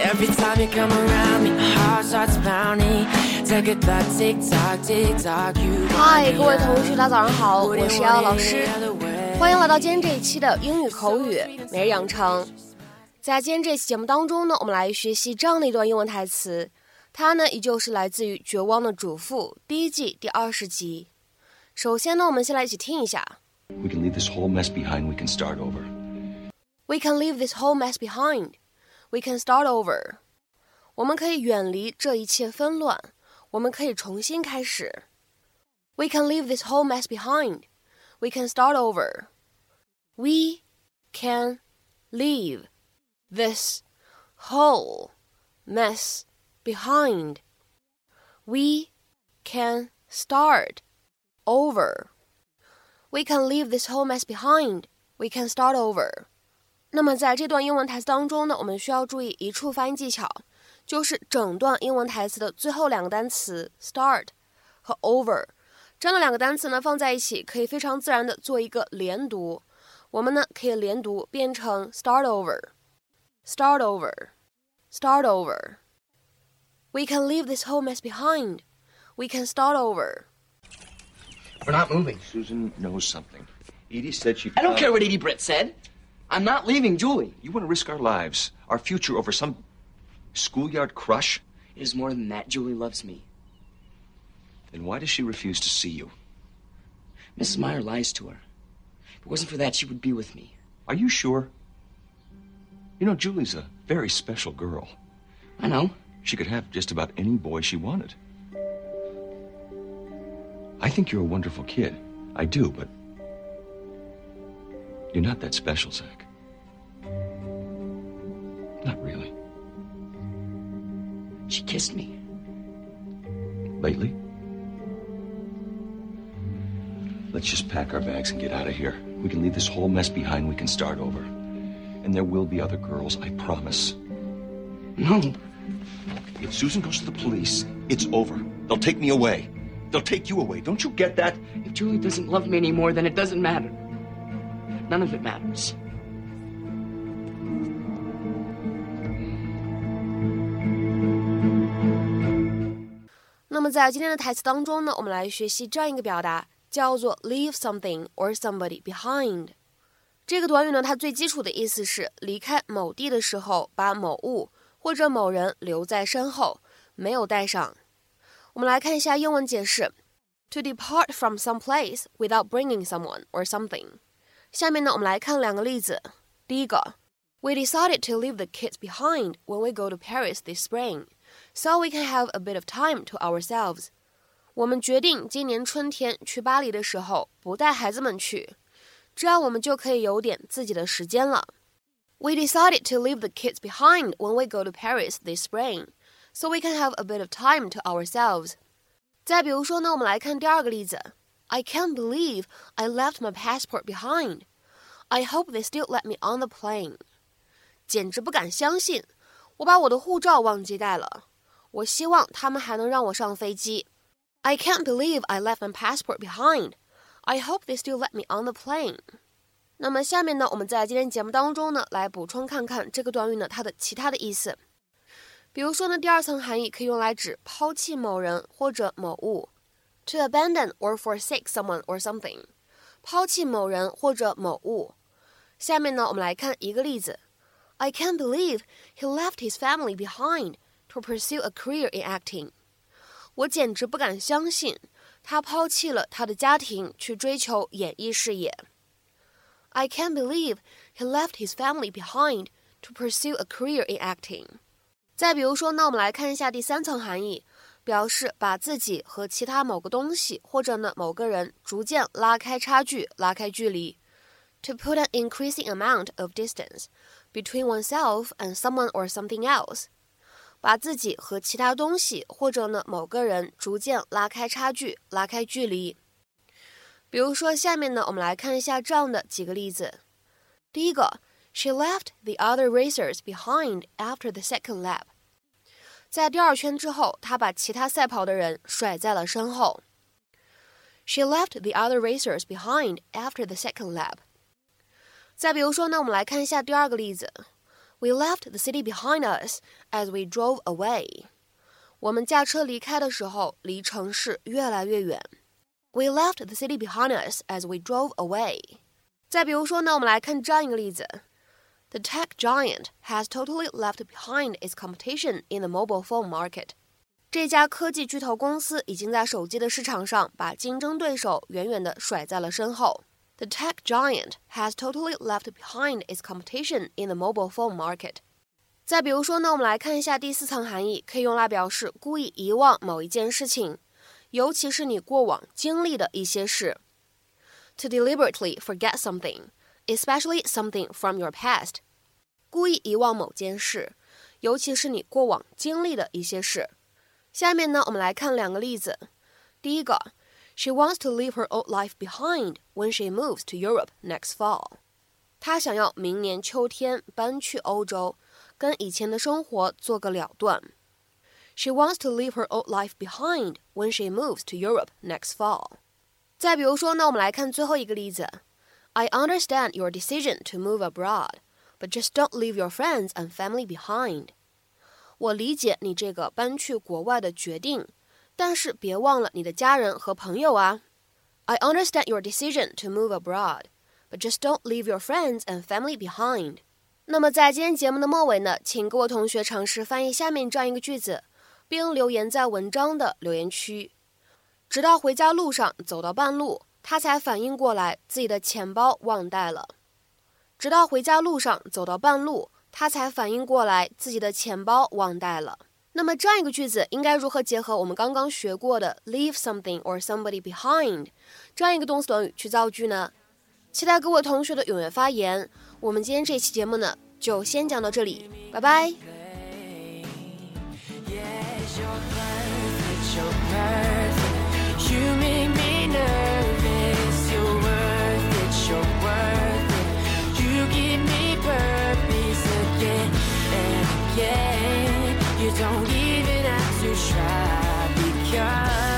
Every time you come around me, my heart starts pounding. Tick tock, tick tock, tick tock. You 嗨，各位同学，大家早上好，我是瑶老师，欢迎来到今天这一期的英语口语每日养成。在今天这期节目当中呢，我们来学习这样的一段英文台词，它呢依旧是来自于《绝望的主妇》第一季第二十集。首先呢，我们先来一起听一下。We can leave this whole mess behind. We can start over. We can leave this whole mess behind. We can start over. 我们可以远离这一切纷乱，我们可以重新开始。We can leave this whole mess behind. We can start over. We can leave this whole mess behind. We can start over. We can leave this whole mess behind. We can start over. 那么在这段英文台词当中呢，我们需要注意一处发音技巧，就是整段英文台词的最后两个单词 start 和 over 这样的两个单词呢放在一起，可以非常自然的做一个连读。我们呢可以连读变成 start over，start over，start over。We can leave this whole mess behind. We can start over. We're not moving. Susan knows something. Edie said she. I don't care what Edie Britt said. I'm not leaving Julie. You want to risk our lives, our future, over some schoolyard crush? It is more than that. Julie loves me. Then why does she refuse to see you? Mrs. Mayer lies to her. If it wasn't for that, she would be with me. Are you sure? You know, Julie's a very special girl. I know. She could have just about any boy she wanted. I think you're a wonderful kid. I do, but you're not that special, Zach. Not really. She kissed me. Lately? Let's just pack our bags and get out of here. We can leave this whole mess behind. We can start over. And there will be other girls, I promise. No. If Susan goes to the police, it's over. They'll take me away. They'll take you away. Don't you get that? If Julie doesn't love me anymore, then it doesn't matter. None of it matters. 那么在今天的台词当中呢，我们来学习这样一个表达，叫做 leave something or somebody behind。这个短语呢，它最基础的意思是离开某地的时候，把某物或者某人留在身后，没有带上。我们来看一下英文解释：to depart from some place without bringing someone or something。下面呢，我们来看两个例子。第一个，We decided to leave the kids behind when we go to Paris this spring, so we can have a bit of time to ourselves。我们决定今年春天去巴黎的时候不带孩子们去，这样我们就可以有点自己的时间了。We decided to leave the kids behind when we go to Paris this spring, so we can have a bit of time to ourselves。再比如说呢，我们来看第二个例子。I can't believe I left my passport behind. I hope they still let me on the plane. 简直不敢相信，我把我的护照忘记带了。我希望他们还能让我上飞机。I can't believe I left my passport behind. I hope they still let me on the plane. 那么下面呢，我们在今天节目当中呢，来补充看看这个短语呢它的其他的意思。比如说呢，第二层含义可以用来指抛弃某人或者某物 ，to abandon or forsake someone or something，抛弃某人或者某物。下面呢，我们来看一个例子：I can't believe he left his family behind to pursue a career in acting。我简直不敢相信他抛弃了他的家庭去追求演艺事业。I can't believe he left his family behind to pursue a career in acting。再比如说，那我们来看一下第三层含义， 表示把自己和其他某个东西或者呢某个人逐渐拉开差距、拉开距离。To put an increasing amount of distance between oneself and someone or something else，把自己和其他东西或者呢某个人逐渐拉开差距、拉开距离。比如说，下面呢，我们来看一下这样的几个例子。第一个，She left the other racers behind after the second lap。 在第二圈之后，她把其他赛跑的人甩在了身后。She left the other racers behind after the second lap。再比如说呢，我们来看一下第二个例子。 We left the city behind us as we drove away. 我们驾车离开的时候，离城市越来越远。We left the city behind us as we drove away. 再比如说呢，我们来看这样一个例子 ：The tech giant has totally left behind its competition in the mobile phone market. 这家科技巨头公司已经在手机的市场上把竞争对手远远地甩在了身后。The tech giant has totally left behind its competition in the mobile phone market. 再比如说呢，我们来看一下第四层含义，可以用来表示故意遗忘某一件事情，尤其是你过往经历的一些事。To deliberately forget something, especially something from your past. 故意遗忘某件事，尤其是你过往经历的一些事。下面呢，我们来看两个例子。第一个，She wants to leave her old life behind when she moves to Europe next fall. 她想要明年秋天搬去欧洲。跟以前的生活做个了断。She wants to leave her old life behind when she moves to Europe next fall. 再比如说呢，我们来看最后一个例子。 I understand your decision to move abroad, but just don't leave your friends and family behind. 我理解你这个搬去国外的决定，但是别忘了你的家人和朋友啊。I understand your decision to move abroad, but just don't leave your friends and family behind. 那么在今天节目的末尾呢，请各位同学尝试翻译下面这样一个句子，并留言在文章的留言区。直到回家路上走到半路， 他才反应过来自己的钱包忘带了。直到回家路上走到半路，他才反应过来自己的钱包忘带了。那么这样一个句子应该如何结合我们刚刚学过的 leave something or somebody behind 这样一个动词短语去造句呢？期待各位同学的踊跃发言。我们今天这期节目呢，就先讲到这里，拜拜。Don't even have to try because